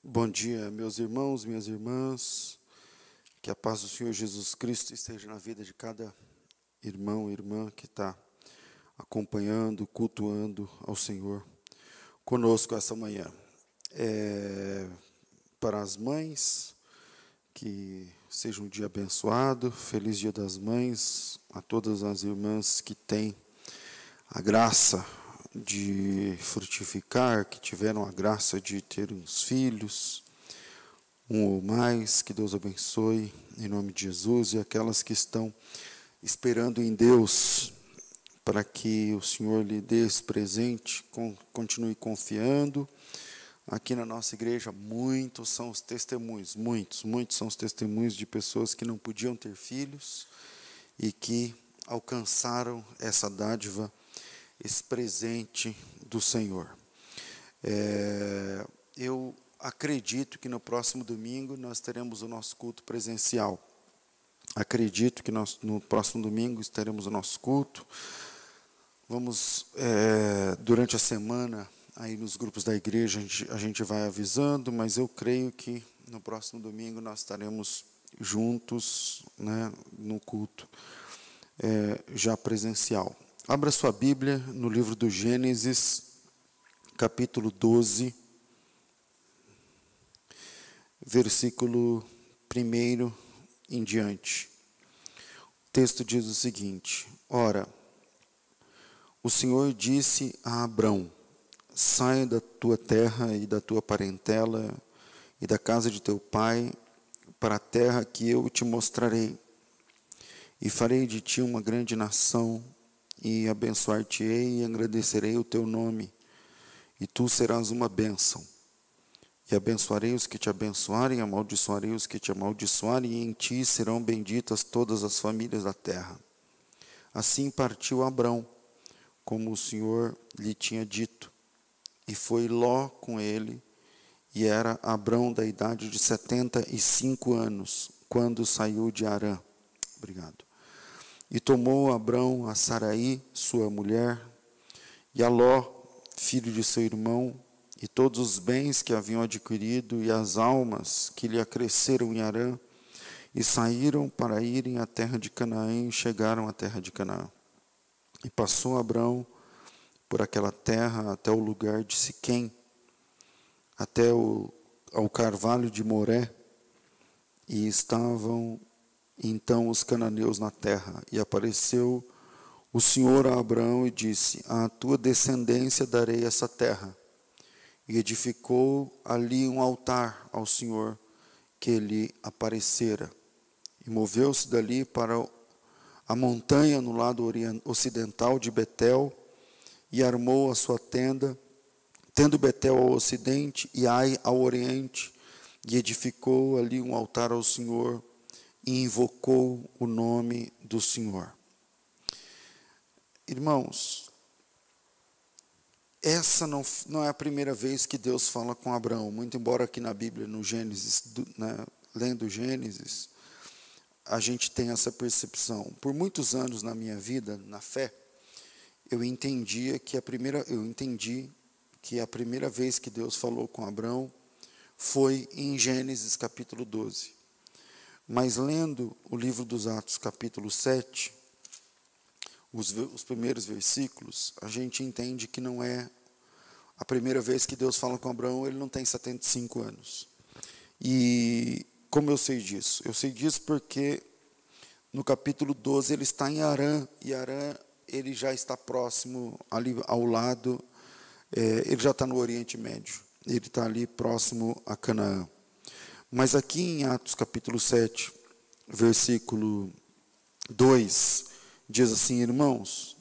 Bom dia, meus irmãos, minhas irmãs. Que a paz do Senhor Jesus Cristo esteja na vida de cada irmão e irmã que está acompanhando, cultuando ao Senhor conosco essa manhã. É, para as mães, que seja um dia abençoado, feliz Dia das Mães, a todas as irmãs que têm a graça de frutificar, que tiveram a graça de ter uns filhos, um ou mais, que Deus abençoe, em nome de Jesus, e aquelas que estão esperando em Deus para que o Senhor lhe dê esse presente, continue confiando. Aqui na nossa igreja, muitos são os testemunhos, muitos, muitos são os testemunhos de pessoas que não podiam ter filhos e que alcançaram essa dádiva esse presente do Senhor. É, eu acredito que no próximo domingo nós teremos o nosso culto presencial. Acredito que nós, no próximo domingo teremos o nosso culto. Vamos, é, durante a semana, aí nos grupos da igreja, a gente, a gente vai avisando, mas eu creio que no próximo domingo nós estaremos juntos né, no culto é, já presencial. Abra sua Bíblia no livro do Gênesis, capítulo 12, versículo 1 em diante. O texto diz o seguinte: Ora, o Senhor disse a Abrão: Saia da tua terra e da tua parentela e da casa de teu pai para a terra que eu te mostrarei, e farei de ti uma grande nação e abençoar-te-ei e agradecerei o teu nome, e tu serás uma bênção. E abençoarei os que te abençoarem, amaldiçoarei os que te amaldiçoarem, e em ti serão benditas todas as famílias da terra. Assim partiu Abrão, como o Senhor lhe tinha dito, e foi Ló com ele, e era Abrão da idade de setenta e cinco anos, quando saiu de Arã. Obrigado. E tomou Abrão a Saraí, sua mulher, e a Ló, filho de seu irmão, e todos os bens que haviam adquirido, e as almas que lhe acresceram em Arã, e saíram para irem à terra de Canaã, e chegaram à terra de Canaã. E passou Abrão por aquela terra até o lugar de Siquém, até o, ao carvalho de Moré, e estavam então os cananeus na terra. E apareceu o Senhor a Abraão e disse: A tua descendência darei essa terra. E edificou ali um altar ao Senhor que lhe aparecera. E moveu-se dali para a montanha no lado ocidental de Betel e armou a sua tenda, tendo Betel ao ocidente e Ai ao oriente, e edificou ali um altar ao Senhor e invocou o nome do Senhor. Irmãos, essa não, não é a primeira vez que Deus fala com Abraão, muito embora aqui na Bíblia, no Gênesis, né, lendo Gênesis, a gente tem essa percepção. Por muitos anos na minha vida, na fé, eu entendia que a primeira, eu entendi que a primeira vez que Deus falou com Abraão foi em Gênesis capítulo 12. Mas lendo o livro dos Atos, capítulo 7, os, os primeiros versículos, a gente entende que não é a primeira vez que Deus fala com Abraão, ele não tem 75 anos. E como eu sei disso? Eu sei disso porque no capítulo 12 ele está em Arã, e Arã ele já está próximo, ali ao lado, é, ele já está no Oriente Médio, ele está ali próximo a Canaã. Mas aqui em Atos capítulo 7, versículo 2, diz assim: Irmãos,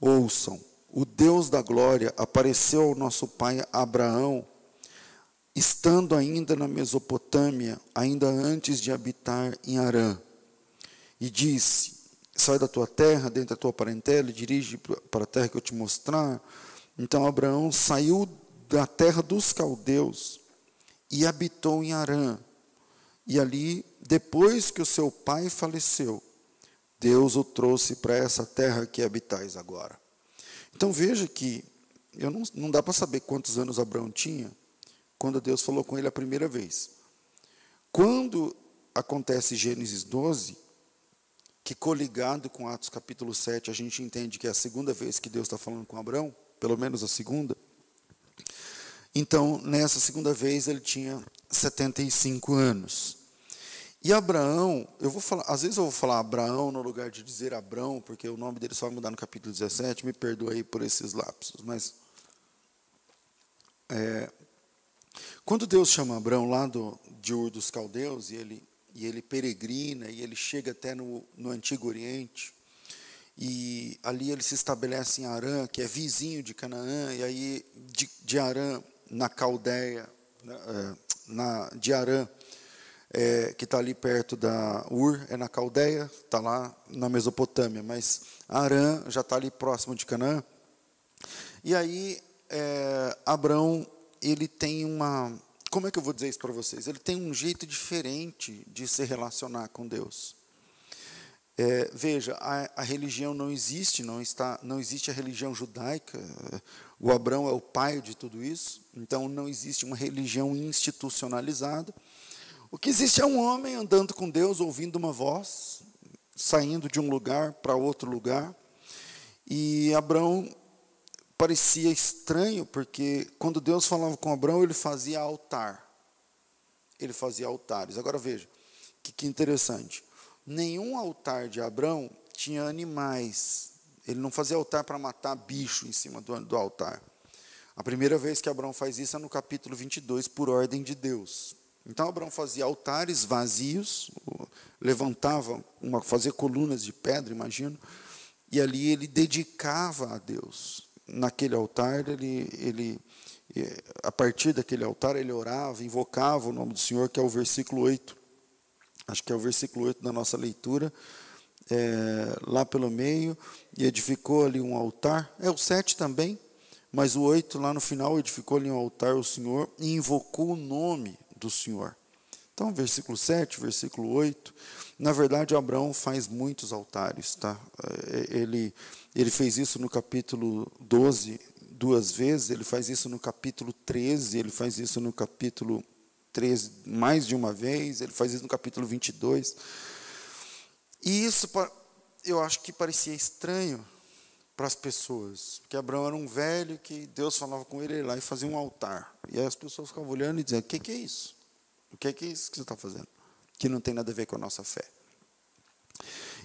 ouçam, o Deus da glória apareceu ao nosso pai Abraão, estando ainda na Mesopotâmia, ainda antes de habitar em Arã, e disse: Sai da tua terra, dentro da tua parentela, e dirige para a terra que eu te mostrar. Então Abraão saiu da terra dos caldeus e habitou em Arã. E ali, depois que o seu pai faleceu, Deus o trouxe para essa terra que habitais agora. Então veja que eu não, não dá para saber quantos anos Abraão tinha quando Deus falou com ele a primeira vez. Quando acontece Gênesis 12, que coligado com Atos capítulo 7, a gente entende que é a segunda vez que Deus está falando com Abraão, pelo menos a segunda. Então, nessa segunda vez, ele tinha 75 anos. E Abraão, eu vou falar, às vezes eu vou falar Abraão no lugar de dizer Abrão, porque o nome dele só vai mudar no capítulo 17, me perdoe aí por esses lapsos, mas é, quando Deus chama Abraão lá do, de Ur dos Caldeus, e ele, e ele peregrina, e ele chega até no, no Antigo Oriente, e ali ele se estabelece em Arã, que é vizinho de Canaã, e aí de, de Arã, na Caldeia, na, é, na, de Arã, é, que está ali perto da Ur, é na Caldeia, está lá na Mesopotâmia, mas Arã já está ali próximo de Canaã. E aí é, Abraão ele tem uma, como é que eu vou dizer isso para vocês? Ele tem um jeito diferente de se relacionar com Deus. É, veja, a, a, religião não existe, não está, não existe a religião judaica. O Abraão é o pai de tudo isso, então não existe uma religião institucionalizada. O que existe é um homem andando com Deus, ouvindo uma voz, saindo de um lugar para outro lugar. E Abraão parecia estranho, porque quando Deus falava com Abraão, ele fazia altar. Ele fazia altares. Agora veja, que, que interessante. Nenhum altar de Abraão tinha animais. Ele não fazia altar para matar bicho em cima do, do altar. A primeira vez que Abraão faz isso é no capítulo 22, por ordem de Deus. Então Abraão fazia altares vazios, levantava, uma, fazia colunas de pedra, imagino, e ali ele dedicava a Deus naquele altar, ele, ele, a partir daquele altar, ele orava, invocava o nome do Senhor, que é o versículo 8. Acho que é o versículo 8 da nossa leitura, é, lá pelo meio, e edificou ali um altar. É o 7 também, mas o 8 lá no final edificou ali um altar ao Senhor e invocou o nome do Senhor. Então, versículo 7, versículo 8. Na verdade, Abraão faz muitos altares, tá? É, ele ele fez isso no capítulo 12 duas vezes, ele faz isso no capítulo 13, ele faz isso no capítulo 13 mais de uma vez, ele faz isso no capítulo 22. E isso eu acho que parecia estranho para as pessoas, porque Abraão era um velho que Deus falava com ele, ele lá e fazia um altar. E aí as pessoas ficavam olhando e dizendo: O que, é isso? O que, que é isso que você está fazendo? Que não tem nada a ver com a nossa fé.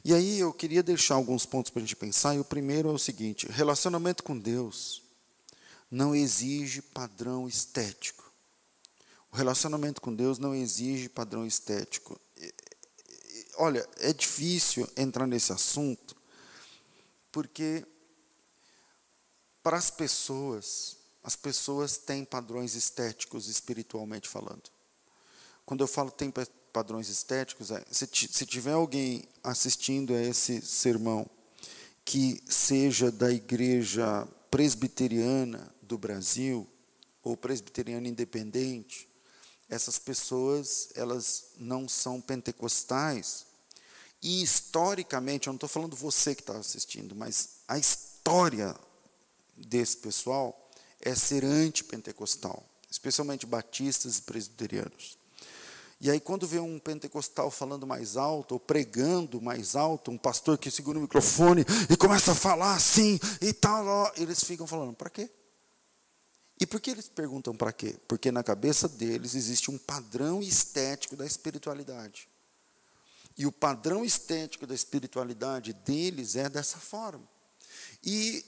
E aí eu queria deixar alguns pontos para a gente pensar, e o primeiro é o seguinte: relacionamento com Deus não exige padrão estético. O relacionamento com Deus não exige padrão estético. Olha, é difícil entrar nesse assunto, porque para as pessoas, as pessoas têm padrões estéticos espiritualmente falando. Quando eu falo tem padrões estéticos, é, se, se tiver alguém assistindo a esse sermão que seja da igreja presbiteriana do Brasil ou presbiteriana independente, essas pessoas elas não são pentecostais e historicamente, eu não estou falando você que está assistindo, mas a história desse pessoal é ser antipentecostal, especialmente batistas e presbiterianos. E aí, quando vê um pentecostal falando mais alto, ou pregando mais alto, um pastor que segura o microfone e começa a falar assim e tal, eles ficam falando: para quê? E por que eles perguntam para quê? Porque na cabeça deles existe um padrão estético da espiritualidade. E o padrão estético da espiritualidade deles é dessa forma. E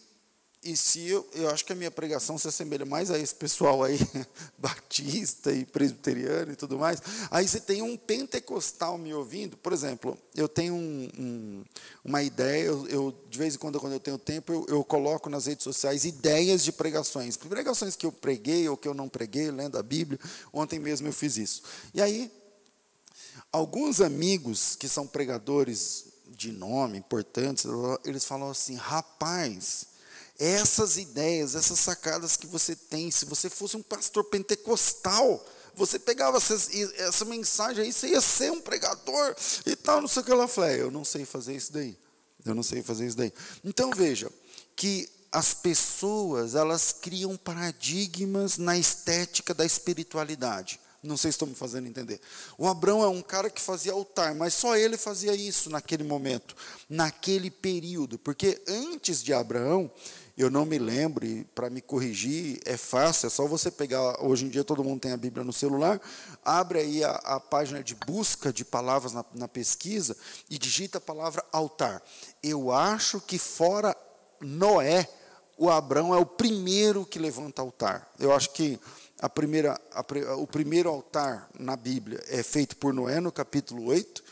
e se eu, eu acho que a minha pregação se assemelha mais a esse pessoal aí, batista e presbiteriano e tudo mais, aí você tem um pentecostal me ouvindo, por exemplo, eu tenho um, um, uma ideia, eu, eu, de vez em quando, quando eu tenho tempo, eu, eu, coloco nas redes sociais ideias de pregações, pregações que eu preguei ou que eu não preguei, lendo a Bíblia, ontem mesmo eu fiz isso. E aí, alguns amigos que são pregadores de nome, importantes, eles falam assim, rapaz essas ideias, essas sacadas que você tem, se você fosse um pastor pentecostal, você pegava essa, essa mensagem aí, você ia ser um pregador e tal, não sei o que lá. Eu falei, é, eu não sei fazer isso daí. Eu não sei fazer isso daí. Então veja, que as pessoas, elas criam paradigmas na estética da espiritualidade. Não sei se estou me fazendo entender. O Abraão é um cara que fazia altar, mas só ele fazia isso naquele momento, naquele período. Porque antes de Abraão, eu não me lembro, e para me corrigir é fácil, é só você pegar. Hoje em dia todo mundo tem a Bíblia no celular, abre aí a, a página de busca de palavras na, na pesquisa e digita a palavra altar. Eu acho que fora Noé, o Abraão é o primeiro que levanta altar. Eu acho que a primeira, a, o primeiro altar na Bíblia é feito por Noé no capítulo 8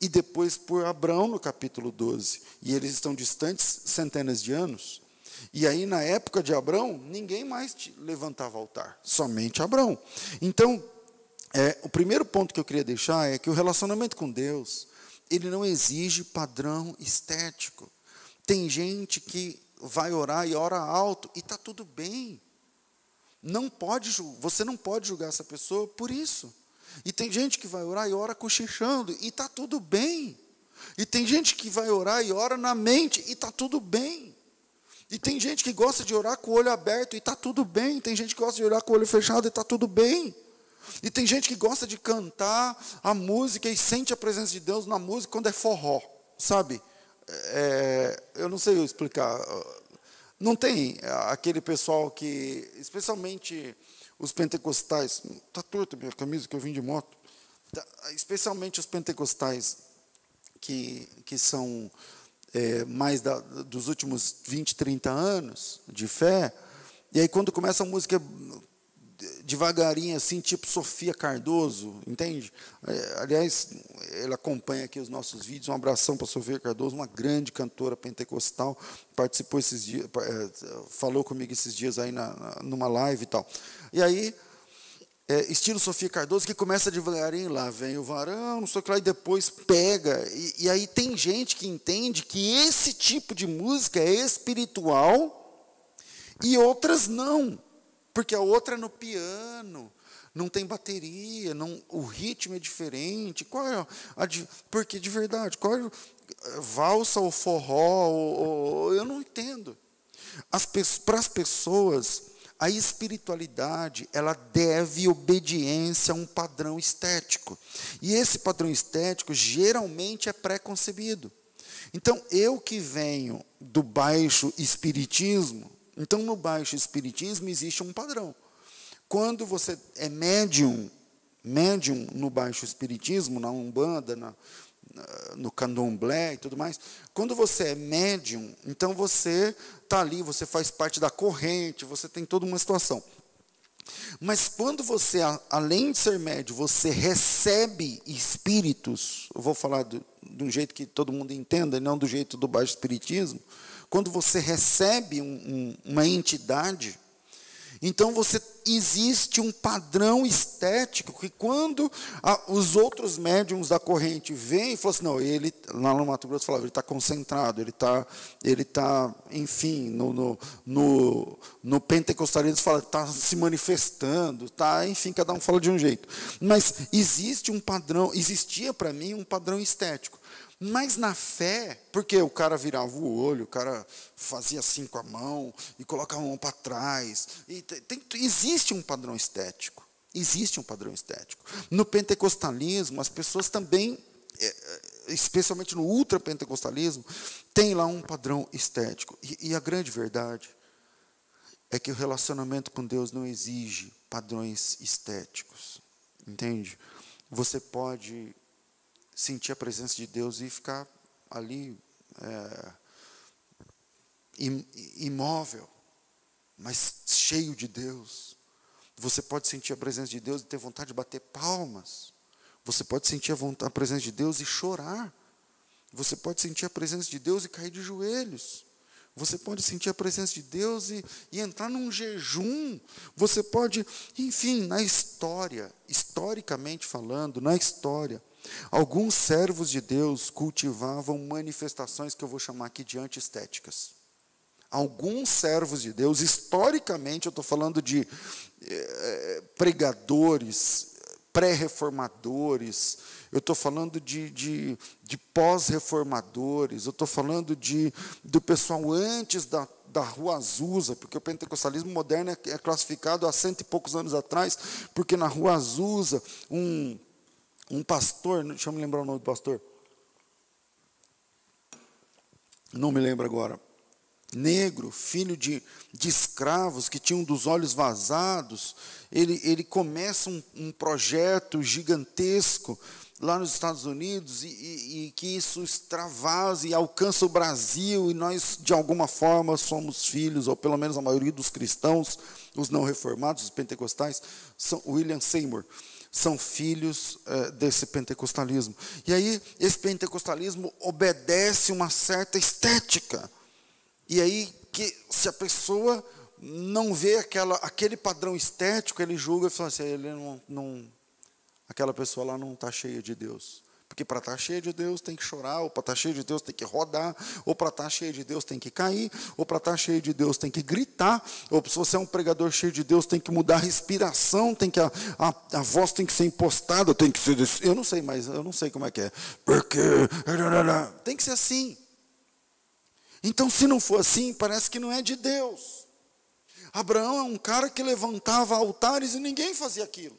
e depois por Abraão no capítulo 12. E eles estão distantes centenas de anos. E aí, na época de Abraão, ninguém mais levantava altar, somente Abraão. Então, é, o primeiro ponto que eu queria deixar é que o relacionamento com Deus, ele não exige padrão estético. Tem gente que vai orar e ora alto e está tudo bem. Não pode, você não pode julgar essa pessoa por isso. E tem gente que vai orar e ora cochichando e está tudo bem. E tem gente que vai orar e ora na mente e está tudo bem. E tem gente que gosta de orar com o olho aberto e está tudo bem. Tem gente que gosta de orar com o olho fechado e está tudo bem. E tem gente que gosta de cantar a música e sente a presença de Deus na música quando é forró, sabe? É, eu não sei explicar. Não tem aquele pessoal que, especialmente os pentecostais, está torta minha camisa que eu vim de moto, tá, especialmente os pentecostais que, que são é, mais da, dos últimos 20, 30 anos de fé, e aí quando começa a música devagarinho, assim, tipo Sofia Cardoso, entende? É, aliás, ela acompanha aqui os nossos vídeos. Um abração para Sofia Cardoso, uma grande cantora pentecostal. Participou esses dias, é, falou comigo esses dias aí na, numa live e tal. E aí, é, estilo Sofia Cardoso, que começa devagarinho, lá vem o varão, não sei o que lá, e depois pega. E, e aí tem gente que entende que esse tipo de música é espiritual e outras não. Porque a outra é no piano, não tem bateria, não, o ritmo é diferente. Qual é a, porque de verdade, qual é, valsa ou forró? Ou, ou, eu não entendo. Para as pessoas, a espiritualidade ela deve obediência a um padrão estético. E esse padrão estético geralmente é pré-concebido. Então, eu que venho do baixo espiritismo, então, no baixo espiritismo existe um padrão. Quando você é médium, médium no baixo espiritismo, na Umbanda, na, no candomblé e tudo mais, quando você é médium, então você está ali, você faz parte da corrente, você tem toda uma situação. Mas quando você, além de ser médium, você recebe espíritos, eu vou falar do, de um jeito que todo mundo entenda, não do jeito do baixo espiritismo, quando você recebe um, um, uma entidade, então você existe um padrão estético que quando a, os outros médiums da corrente vêm e falam assim, não, ele lá no Mato Grosso falava, ele está concentrado, ele está, ele tá, enfim, no, no, no, no pentecostalismo fala, está se manifestando, está, enfim, cada um fala de um jeito. Mas existe um padrão, existia para mim um padrão estético. Mas na fé, porque o cara virava o olho, o cara fazia assim com a mão e colocava a mão para trás. E tem, existe um padrão estético. Existe um padrão estético. No pentecostalismo, as pessoas também, é, é, especialmente no ultrapentecostalismo, tem lá um padrão estético. E, e a grande verdade é que o relacionamento com Deus não exige padrões estéticos. Entende? Você pode sentir a presença de Deus e ficar ali é, imóvel, mas cheio de Deus. Você pode sentir a presença de Deus e ter vontade de bater palmas. Você pode sentir a, vontade, a presença de Deus e chorar. Você pode sentir a presença de Deus e cair de joelhos. Você pode sentir a presença de Deus e, e, entrar num jejum. Você pode, enfim, na história, historicamente falando, na história, Alguns servos de Deus cultivavam manifestações que eu vou chamar aqui de antiestéticas. Alguns servos de Deus, historicamente, eu estou falando de eh, pregadores, pré-reformadores, eu estou falando de, de, de pós-reformadores, eu estou falando de, do pessoal antes da, da Rua Azusa, porque o pentecostalismo moderno é, é classificado há cento e poucos anos atrás, porque na Rua Azusa, um, um pastor, deixa eu me lembrar o nome do pastor, não me lembro agora, negro, filho de, de escravos que tinham dos olhos vazados, ele, ele começa um, um projeto gigantesco lá nos Estados Unidos e, e, e, que isso extravase e alcança o Brasil e nós de alguma forma somos filhos ou pelo menos a maioria dos cristãos, os não reformados, os pentecostais, são William Seymour são filhos é, desse pentecostalismo. E aí esse pentecostalismo obedece uma certa estética. E aí que se a pessoa não vê aquela, aquele padrão estético, ele julga e fala assim, ele não, não aquela pessoa lá não está cheia de Deus. Porque para estar tá cheia de Deus tem que chorar, ou para estar tá cheia de Deus tem que rodar, ou para estar tá cheia de Deus tem que cair, ou para estar cheia de Deus tem que gritar, ou se você é um pregador cheio de Deus tem que mudar a respiração, tem que a, a, a voz tem que ser impostada, tem que ser. Eu não sei, mas eu não sei como é que é. Porque. Tem que ser assim. Então, se não for assim, parece que não é de Deus. Abraão é um cara que levantava altares e ninguém fazia aquilo.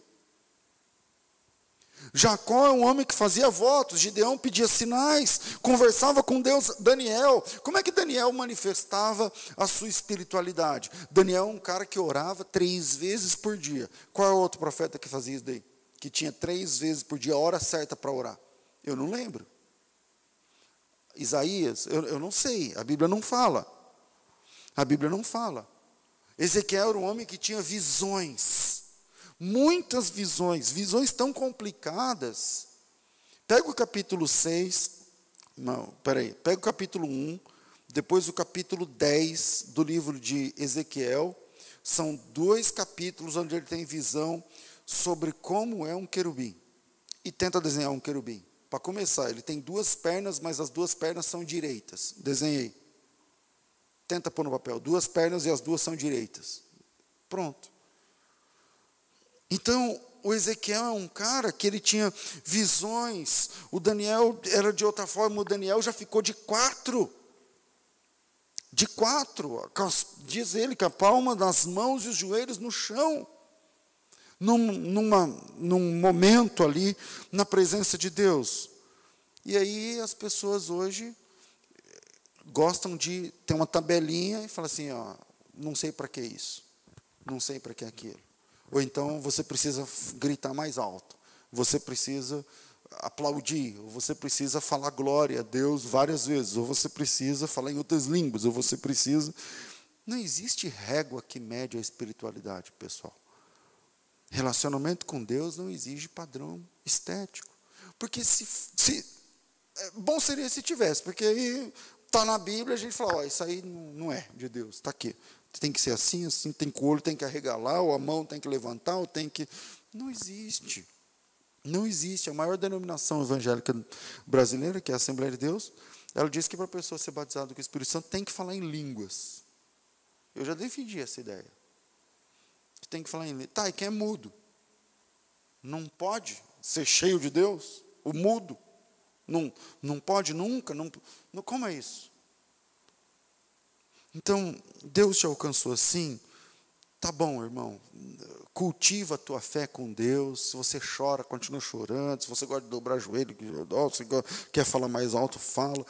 Jacó é um homem que fazia votos, Gideão pedia sinais, conversava com Deus. Daniel, como é que Daniel manifestava a sua espiritualidade? Daniel é um cara que orava três vezes por dia. Qual é o outro profeta que fazia isso daí? Que tinha três vezes por dia a hora certa para orar? Eu não lembro. Isaías, eu, eu não sei, a Bíblia não fala. A Bíblia não fala. Ezequiel era um homem que tinha visões muitas visões, visões tão complicadas. Pega o capítulo 6, não, peraí, pega o capítulo 1, depois o capítulo 10 do livro de Ezequiel. São dois capítulos onde ele tem visão sobre como é um querubim. E tenta desenhar um querubim. Para começar, ele tem duas pernas, mas as duas pernas são direitas. Desenhei. Tenta pôr no papel. Duas pernas e as duas são direitas. Pronto. Então, o Ezequiel é um cara que ele tinha visões. O Daniel era de outra forma, o Daniel já ficou de quatro. De quatro, diz ele, com a palma das mãos e os joelhos no chão. Num, numa, num momento ali, na presença de Deus. E aí as pessoas hoje gostam de ter uma tabelinha e falam assim, ó, não sei para que isso, não sei para que aquilo. Ou então você precisa gritar mais alto. Você precisa aplaudir, ou você precisa falar glória a Deus várias vezes, ou você precisa falar em outras línguas, ou você precisa. Não existe régua que mede a espiritualidade, pessoal. Relacionamento com Deus não exige padrão estético. Porque se, se é, bom seria se tivesse, porque aí está na Bíblia, a gente fala, ó, isso aí não é de Deus, está aqui tem que ser assim, assim, tem que o olho tem que arregalar, ou a mão tem que levantar, ou tem que. Não existe. Não existe. A maior denominação evangélica brasileira, que é a Assembleia de Deus, ela diz que para a pessoa ser batizada com o Espírito Santo tem que falar em línguas. Eu já defendi essa ideia. Que tem que falar em línguas. Tá, e quem é mudo? Não pode ser cheio de Deus? O mudo? Não, não pode nunca? Não, como é isso? Então, Deus te alcançou assim? Tá bom, irmão. Cultiva a tua fé com Deus. Se você chora, continua chorando. Se você gosta de dobrar joelho, se quer falar mais alto, fala.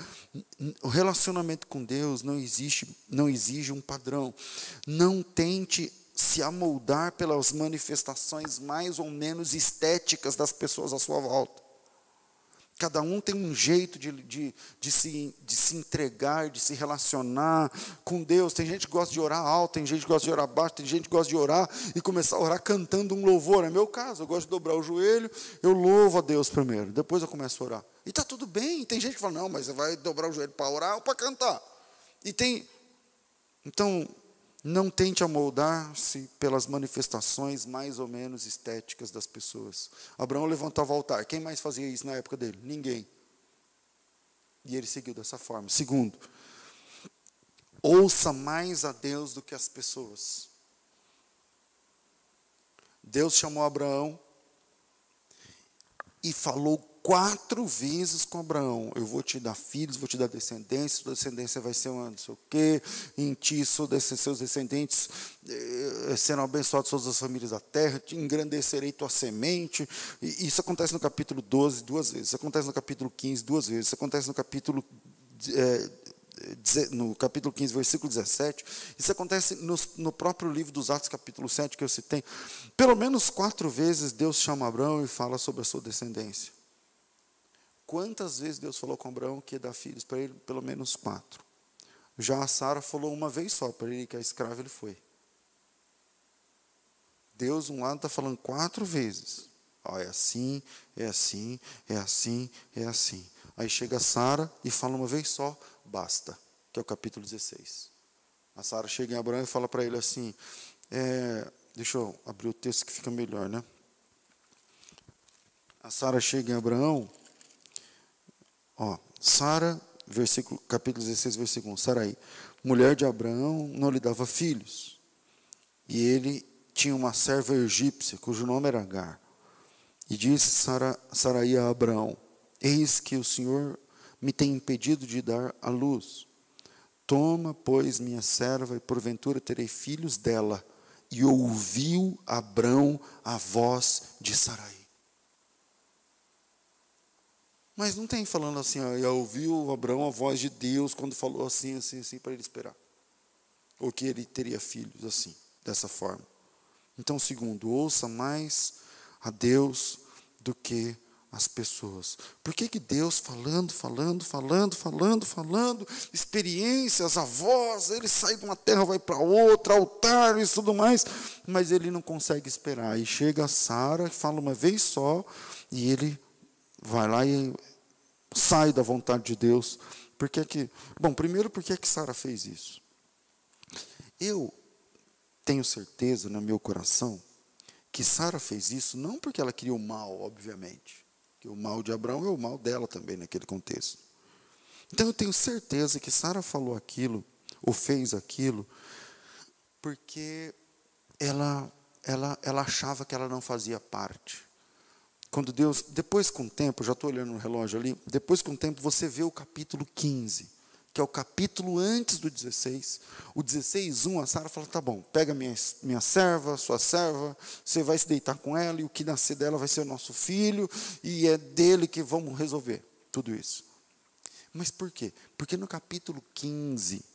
O relacionamento com Deus não existe, não exige um padrão. Não tente se amoldar pelas manifestações mais ou menos estéticas das pessoas à sua volta. Cada um tem um jeito de, de, de, se, de se entregar, de se relacionar com Deus. Tem gente que gosta de orar alto, tem gente que gosta de orar baixo, tem gente que gosta de orar e começar a orar cantando um louvor. É meu caso, eu gosto de dobrar o joelho, eu louvo a Deus primeiro, depois eu começo a orar. E está tudo bem. Tem gente que fala, não, mas você vai dobrar o joelho para orar ou para cantar. E tem. Então, não tente amoldar-se pelas manifestações mais ou menos estéticas das pessoas. Abraão levantava o altar. Quem mais fazia isso na época dele? Ninguém. E ele seguiu dessa forma. Segundo, ouça mais a Deus do que as pessoas. Deus chamou Abraão e falou quatro vezes com Abraão: Eu vou te dar filhos, vou te dar descendência, sua descendência vai ser uma não sei o quê, em ti seus descendentes eh, serão abençoados todas as famílias da terra, te engrandecerei tua semente. E isso acontece no capítulo 12 duas vezes, isso acontece no capítulo 15 duas vezes, isso acontece no capítulo. Eh, no capítulo 15, versículo 17, isso acontece no, no, próprio livro dos Atos, capítulo 7, que eu citei. Pelo menos quatro vezes Deus chama Abraão e fala sobre a sua descendência. Quantas vezes Deus falou com Abraão que ia dar filhos para ele? Pelo menos quatro. Já a Sara falou uma vez só para ele que a escrava ele foi. Deus, um lado, está falando quatro vezes. Ó, é assim, é assim, é assim, é assim. Aí chega Sara e fala uma vez só, basta, que é o capítulo 16. A Sara chega em Abraão e fala para ele assim: é, deixa eu abrir o texto que fica melhor, né? A Sara chega em Abraão, ó, Sara, versículo, capítulo 16, versículo 1, Sarai, mulher de Abraão, não lhe dava filhos, e ele tinha uma serva egípcia, cujo nome era Agar. E disse Sara, Sarai a Abraão: Eis que o Senhor me tem impedido de dar a luz. Toma, pois, minha serva, e porventura terei filhos dela. E ouviu Abrão a voz de Sarai. Mas não tem falando assim, ó, e ouviu Abraão a voz de Deus quando falou assim, assim, assim, para ele esperar. Ou que ele teria filhos assim, dessa forma. Então, segundo, ouça mais a Deus do que as pessoas. Por que, que Deus falando, falando, falando, falando, falando, experiências, avós, ele sai de uma terra, vai para outra, altar e tudo mais, mas ele não consegue esperar. E chega Sara, fala uma vez só, e ele vai lá e sai da vontade de Deus. Por que que, bom, primeiro, por que que Sara fez isso? Eu tenho certeza no meu coração que Sara fez isso não porque ela queria o mal, obviamente que o mal de Abraão é o mal dela também naquele contexto. Então eu tenho certeza que Sara falou aquilo, ou fez aquilo, porque ela, ela, ela achava que ela não fazia parte. Quando Deus, depois com o tempo, já estou olhando no relógio ali, depois com o tempo você vê o capítulo 15 que é o capítulo antes do 16. O 16, 1, a Sara fala: tá bom, pega minha, minha serva, sua serva, você vai se deitar com ela, e o que nascer dela vai ser nosso filho, e é dele que vamos resolver tudo isso. Mas por quê? Porque no capítulo 15,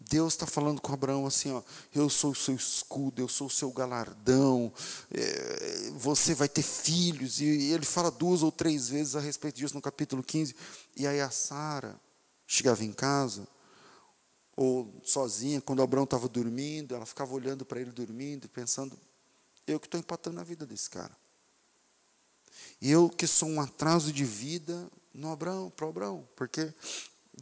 Deus está falando com Abraão assim: ó, eu sou o seu escudo, eu sou o seu galardão, é, você vai ter filhos. E ele fala duas ou três vezes a respeito disso no capítulo 15. E aí a Sara chegava em casa, ou sozinha, quando Abraão estava dormindo, ela ficava olhando para ele dormindo, pensando: eu que estou empatando a vida desse cara. Eu que sou um atraso de vida no Abraão, para Abraão, porque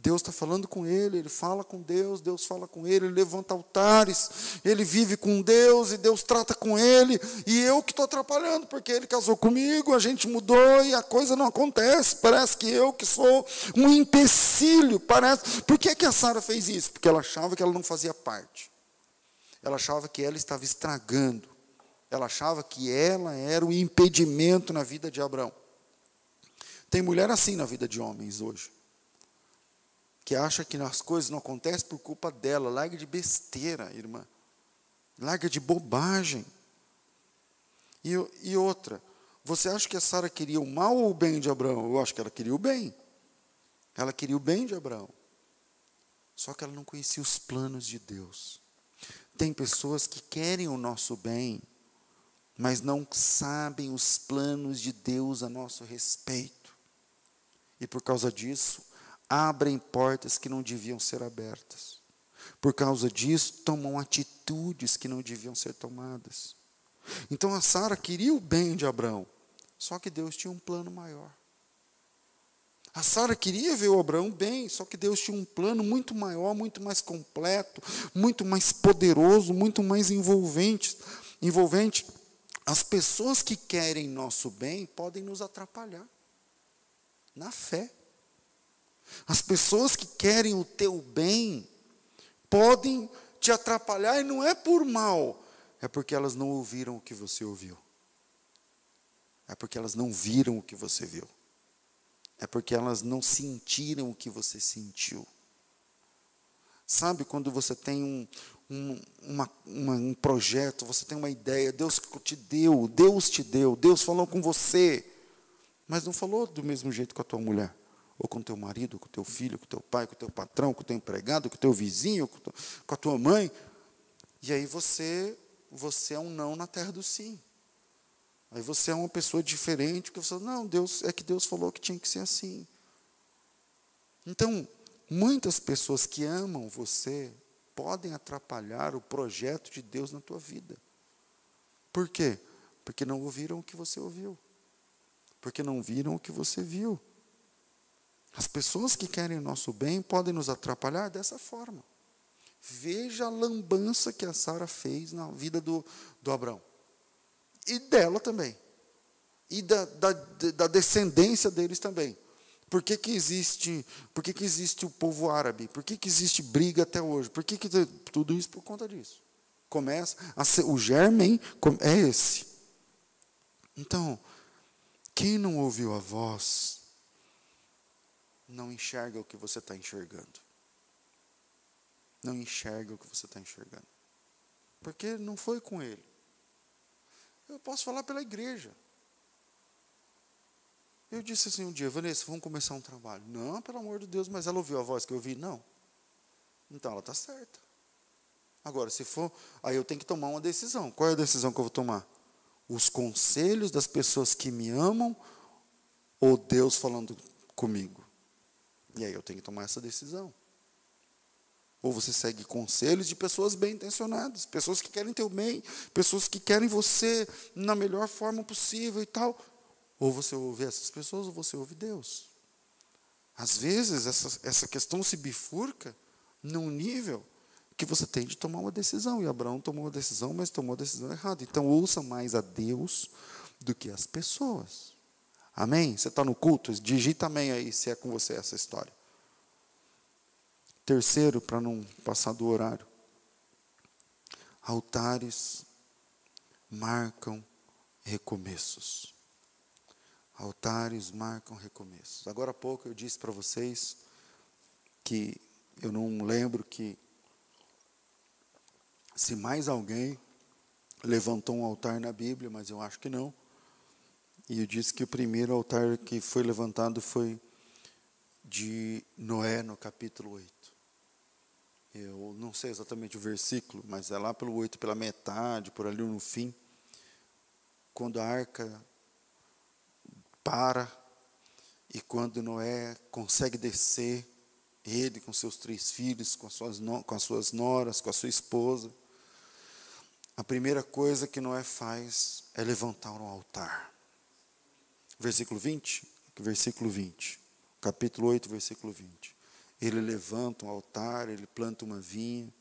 Deus está falando com ele, ele fala com Deus, Deus fala com ele, ele levanta altares, ele vive com Deus e Deus trata com ele, e eu que estou atrapalhando, porque ele casou comigo, a gente mudou e a coisa não acontece. Parece que eu que sou um empecilho, parece. Por que, que a Sara fez isso? Porque ela achava que ela não fazia parte, ela achava que ela estava estragando, ela achava que ela era o impedimento na vida de Abraão. Tem mulher assim na vida de homens hoje que acha que as coisas não acontecem por culpa dela. Larga de besteira, irmã. Larga de bobagem. E, e outra, você acha que a Sara queria o mal ou o bem de Abraão? Eu acho que ela queria o bem. Ela queria o bem de Abraão. Só que ela não conhecia os planos de Deus. Tem pessoas que querem o nosso bem, mas não sabem os planos de Deus a nosso respeito. E por causa disso, abrem portas que não deviam ser abertas. Por causa disso, tomam atitudes que não deviam ser tomadas. Então a Sara queria o bem de Abraão, só que Deus tinha um plano maior. A Sara queria ver o Abraão bem, só que Deus tinha um plano muito maior, muito mais completo, muito mais poderoso, muito mais envolvente. envolvente. As pessoas que querem nosso bem podem nos atrapalhar na fé. As pessoas que querem o teu bem podem te atrapalhar e não é por mal, é porque elas não ouviram o que você ouviu. É porque elas não viram o que você viu. é porque elas não sentiram o que você sentiu. Sabe quando você tem um, um, uma, uma, um projeto, você tem uma ideia, Deus te deu, Deus te deu, Deus falou com você, mas não falou do mesmo jeito com a tua mulher, ou com teu marido, com teu filho, com teu pai, com teu patrão, com teu empregado, com teu vizinho, com, com a tua mãe. E aí você, você é um não na terra do sim. Aí você é uma pessoa diferente, porque você não, Deus é que Deus falou que tinha que ser assim. Então, Muitas pessoas que amam você podem atrapalhar o projeto de Deus na tua vida. Por quê? Porque não ouviram o que você ouviu. Porque não viram o que você viu. As pessoas que querem o nosso bem podem nos atrapalhar dessa forma. Veja a lambança que a Sara fez na vida do, do Abraão. E dela também. E da, da, da descendência deles também. Por que, que existe, por que, que existe o povo árabe? Por que, que existe briga até hoje? Por que, que tudo isso por conta disso? Começa a ser, o germen é esse. Então, quem não ouviu a voz não enxerga o que você está enxergando. Não enxerga o que você está enxergando. Porque não foi com ele. Eu posso falar pela igreja. Eu disse assim um dia, Vanessa, vamos começar um trabalho. Não, pelo amor de Deus, mas ela ouviu a voz que eu ouvi? Não. Então ela está certa. Agora, se for, aí eu tenho que tomar uma decisão. Qual é a decisão que eu vou tomar? Os conselhos das pessoas que me amam ou Deus falando comigo? E aí eu tenho que tomar essa decisão. Ou você segue conselhos de pessoas bem intencionadas, pessoas que querem teu bem, pessoas que querem você na melhor forma possível e tal. Ou você ouve essas pessoas, ou você ouve Deus. Às vezes, essa, essa questão se bifurca num nível que você tem de tomar uma decisão. E Abraão tomou uma decisão, mas tomou a decisão errada. Então, ouça mais a Deus do que as pessoas. Amém? Você está no culto? Digita amém aí, se é com você essa história. Terceiro, para não passar do horário. Altares marcam recomeços. Altares marcam recomeços. Agora há pouco eu disse para vocês que eu não lembro que se mais alguém levantou um altar na Bíblia, mas eu acho que não. E eu disse que o primeiro altar que foi levantado foi de Noé, no capítulo 8. Eu não sei exatamente o versículo, mas é lá pelo 8, pela metade, por ali no fim. Quando a arca para, e quando Noé consegue descer, ele com seus três filhos, com as suas, com as suas noras, com a sua esposa, a primeira coisa que Noé faz é levantar um altar. Versículo 20, versículo 20, capítulo 8, versículo 20. Ele levanta um altar, ele planta uma vinha,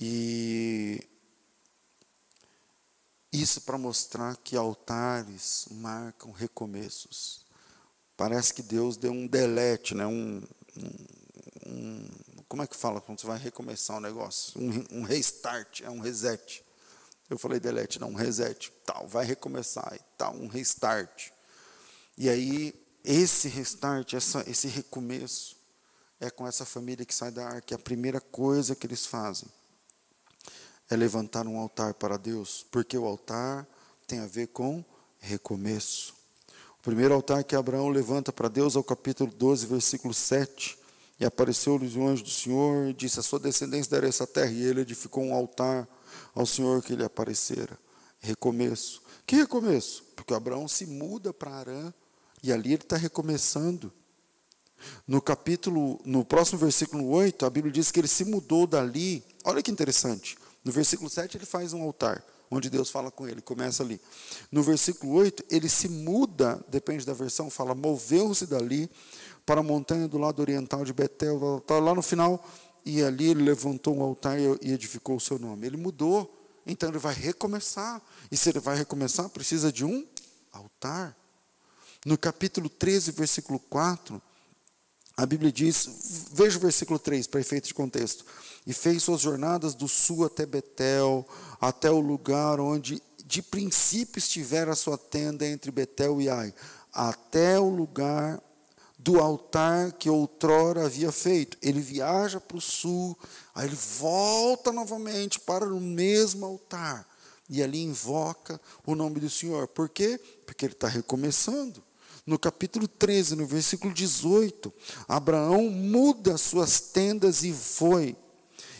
e isso para mostrar que altares marcam recomeços. Parece que Deus deu um delete, né? um, um, um como é que fala quando você vai recomeçar um negócio? Um, um restart, é um reset. Eu falei delete, não, um reset, tal, vai recomeçar, e tal, um restart. E aí, esse restart, essa, esse recomeço, é com essa família que sai da arca, é a primeira coisa que eles fazem é levantar um altar para Deus, porque o altar tem a ver com recomeço. O primeiro altar que Abraão levanta para Deus é o capítulo 12, versículo 7. E apareceu-lhes o anjo do Senhor e disse: A sua descendência dará essa terra. E ele edificou um altar ao Senhor que lhe aparecera. Recomeço. Que recomeço? Porque Abraão se muda para Arã e ali ele está recomeçando. No capítulo, no próximo versículo 8, a Bíblia diz que ele se mudou dali. Olha que interessante. No versículo 7, ele faz um altar, onde Deus fala com ele, começa ali. No versículo 8, ele se muda, depende da versão, fala, moveu-se dali para a montanha do lado oriental de Betel, lá no final, e ali ele levantou um altar e edificou o seu nome. Ele mudou, então ele vai recomeçar. E se ele vai recomeçar, precisa de um altar. No capítulo 13, versículo 4, a Bíblia diz, veja o versículo 3, para efeito de contexto e fez suas jornadas do sul até Betel, até o lugar onde de princípio estivera a sua tenda entre Betel e Ai, até o lugar do altar que outrora havia feito. Ele viaja para o sul, aí ele volta novamente para o mesmo altar. E ali invoca o nome do Senhor. Por quê? Porque ele está recomeçando. No capítulo 13, no versículo 18, Abraão muda suas tendas e foi,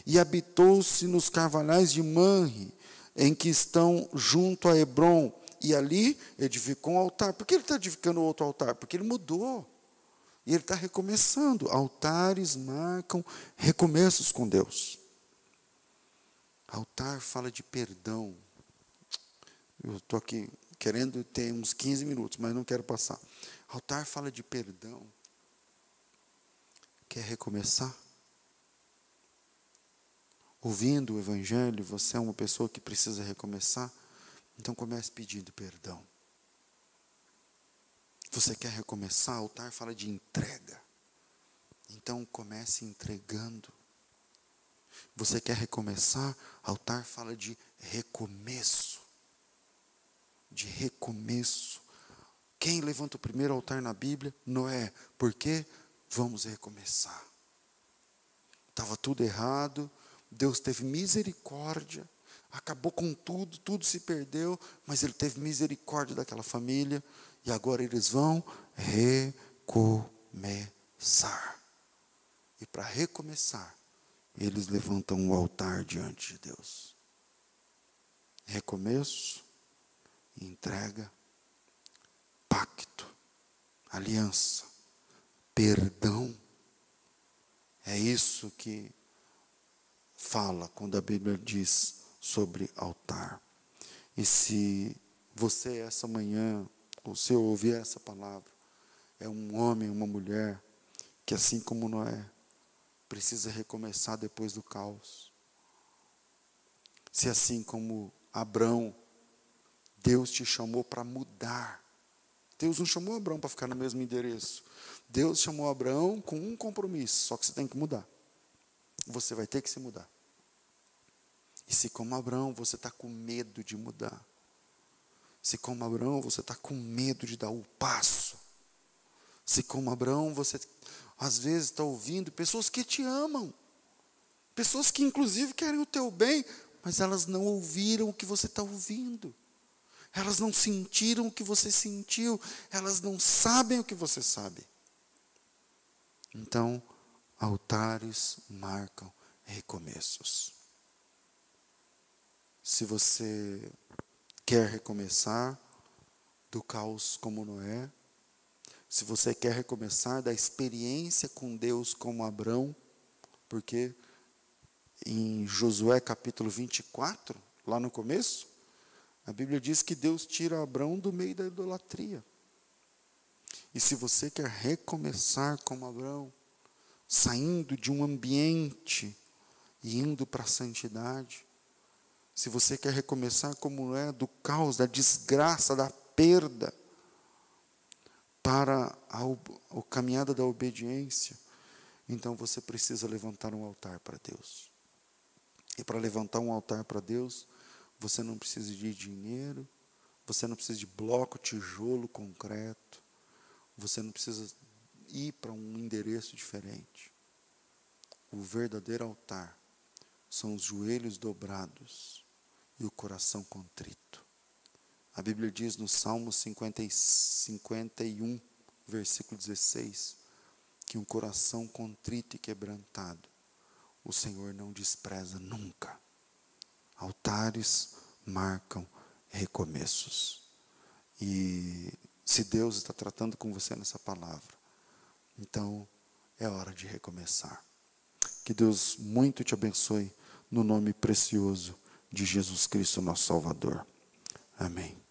e habitou-se nos carvalhais de Manre, em que estão junto a Hebron, e ali edificou um altar. Por que ele está edificando outro altar? Porque ele mudou. E ele está recomeçando. Altares marcam recomeços com Deus. Altar fala de perdão. Eu estou aqui querendo ter uns 15 minutos, mas não quero passar. Altar fala de perdão. Quer recomeçar? Ouvindo o Evangelho, você é uma pessoa que precisa recomeçar? Então comece pedindo perdão. Você quer recomeçar? Altar fala de entrega. Então comece entregando. Você quer recomeçar? Altar fala de recomeço. De recomeço. Quem levanta o primeiro altar na Bíblia? Noé. Por quê? Vamos recomeçar. Estava tudo errado. Deus teve misericórdia. Acabou com tudo, tudo se perdeu, mas Ele teve misericórdia daquela família e agora eles vão recomeçar. E para recomeçar, eles levantam um altar diante de Deus. Recomeço, entrega, pacto, aliança, perdão. É isso que fala quando a Bíblia diz sobre altar. E se você essa manhã ou se eu ouvir essa palavra, é um homem, uma mulher, que assim como Noé, precisa recomeçar depois do caos. Se assim como Abrão, Deus te chamou para mudar. Deus não chamou Abraão para ficar no mesmo endereço. Deus chamou Abraão com um compromisso, só que você tem que mudar. Você vai ter que se mudar. E se como Abraão você está com medo de mudar, se como Abraão você está com medo de dar o passo. Se como Abraão você às vezes está ouvindo pessoas que te amam. Pessoas que inclusive querem o teu bem, mas elas não ouviram o que você está ouvindo. Elas não sentiram o que você sentiu. Elas não sabem o que você sabe. Então, altares marcam recomeços. Se você quer recomeçar do caos como Noé, se você quer recomeçar da experiência com Deus como Abrão, porque em Josué capítulo 24, lá no começo, a Bíblia diz que Deus tira Abrão do meio da idolatria. E se você quer recomeçar como Abrão, saindo de um ambiente e indo para a santidade, se você quer recomeçar como é do caos, da desgraça, da perda, para a, a caminhada da obediência, então você precisa levantar um altar para Deus. E para levantar um altar para Deus, você não precisa de dinheiro, você não precisa de bloco, tijolo, concreto, você não precisa ir para um endereço diferente. O verdadeiro altar são os joelhos dobrados e o coração contrito. A Bíblia diz no Salmo 50, 51, versículo 16, que um coração contrito e quebrantado, o Senhor não despreza nunca. Altares marcam recomeços. E se Deus está tratando com você nessa palavra, então é hora de recomeçar. Que Deus muito te abençoe no nome precioso de Jesus Cristo, nosso Salvador. Amém.